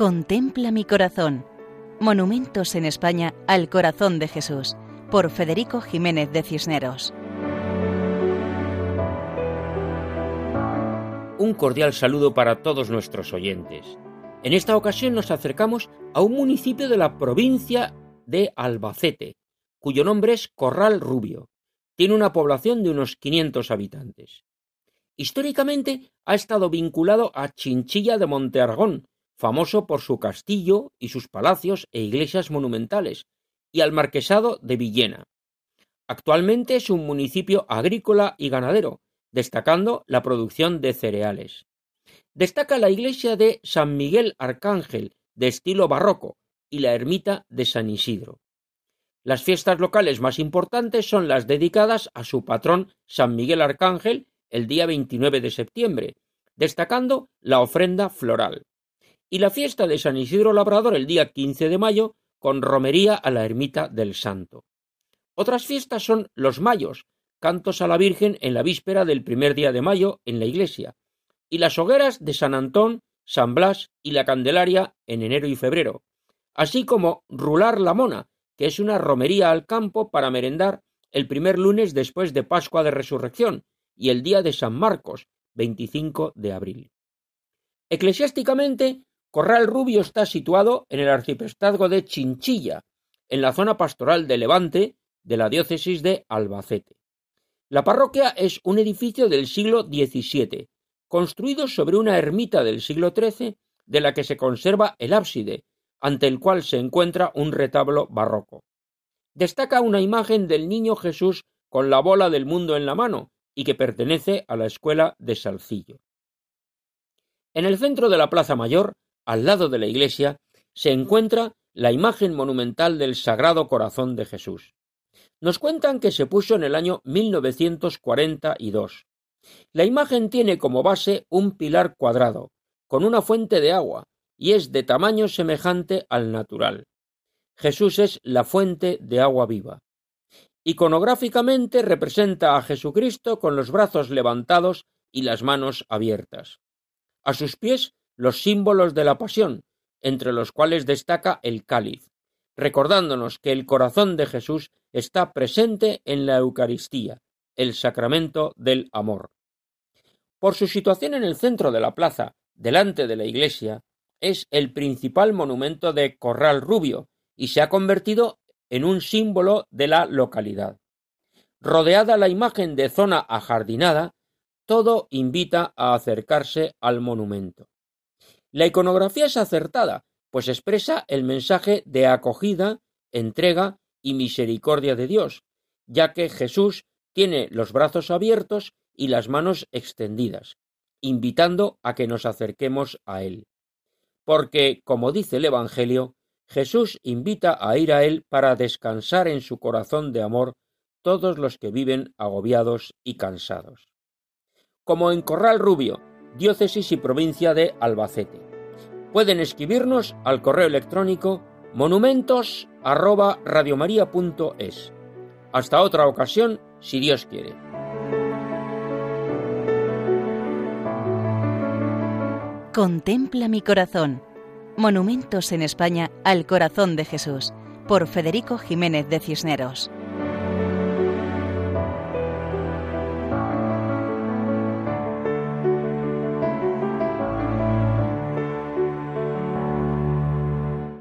Contempla mi corazón. Monumentos en España al corazón de Jesús, por Federico Jiménez de Cisneros. Un cordial saludo para todos nuestros oyentes. En esta ocasión nos acercamos a un municipio de la provincia de Albacete, cuyo nombre es Corral Rubio. Tiene una población de unos 500 habitantes. Históricamente ha estado vinculado a Chinchilla de Montearagón, famoso por su castillo y sus palacios e iglesias monumentales, y al marquesado de Villena. Actualmente es un municipio agrícola y ganadero, destacando la producción de cereales. Destaca la iglesia de San Miguel Arcángel, de estilo barroco, y la ermita de San Isidro. Las fiestas locales más importantes son las dedicadas a su patrón San Miguel Arcángel el día 29 de septiembre, destacando la ofrenda floral y la fiesta de San Isidro Labrador el día 15 de mayo con romería a la ermita del Santo. Otras fiestas son los mayos, cantos a la Virgen en la víspera del primer día de mayo en la iglesia, y las hogueras de San Antón, San Blas y la Candelaria en enero y febrero, así como rular la mona, que es una romería al campo para merendar el primer lunes después de Pascua de Resurrección y el día de San Marcos, 25 de abril. Eclesiásticamente, Corral Rubio está situado en el arciprestazgo de Chinchilla, en la zona pastoral de Levante de la diócesis de Albacete. La parroquia es un edificio del siglo XVII, construido sobre una ermita del siglo XIII, de la que se conserva el ábside, ante el cual se encuentra un retablo barroco. Destaca una imagen del niño Jesús con la bola del mundo en la mano y que pertenece a la escuela de Salcillo. En el centro de la Plaza Mayor al lado de la iglesia, se encuentra la imagen monumental del Sagrado Corazón de Jesús. Nos cuentan que se puso en el año 1942. La imagen tiene como base un pilar cuadrado, con una fuente de agua, y es de tamaño semejante al natural. Jesús es la fuente de agua viva. Iconográficamente representa a Jesucristo con los brazos levantados y las manos abiertas. A sus pies los símbolos de la pasión, entre los cuales destaca el cáliz, recordándonos que el corazón de Jesús está presente en la Eucaristía, el sacramento del amor. Por su situación en el centro de la plaza, delante de la iglesia, es el principal monumento de Corral Rubio y se ha convertido en un símbolo de la localidad. Rodeada la imagen de zona ajardinada, todo invita a acercarse al monumento. La iconografía es acertada, pues expresa el mensaje de acogida, entrega y misericordia de Dios, ya que Jesús tiene los brazos abiertos y las manos extendidas, invitando a que nos acerquemos a Él. Porque, como dice el Evangelio, Jesús invita a ir a Él para descansar en su corazón de amor todos los que viven agobiados y cansados. Como en Corral Rubio, diócesis y provincia de Albacete. Pueden escribirnos al correo electrónico monumentos Hasta otra ocasión, si Dios quiere. Contempla mi corazón. Monumentos en España al corazón de Jesús, por Federico Jiménez de Cisneros.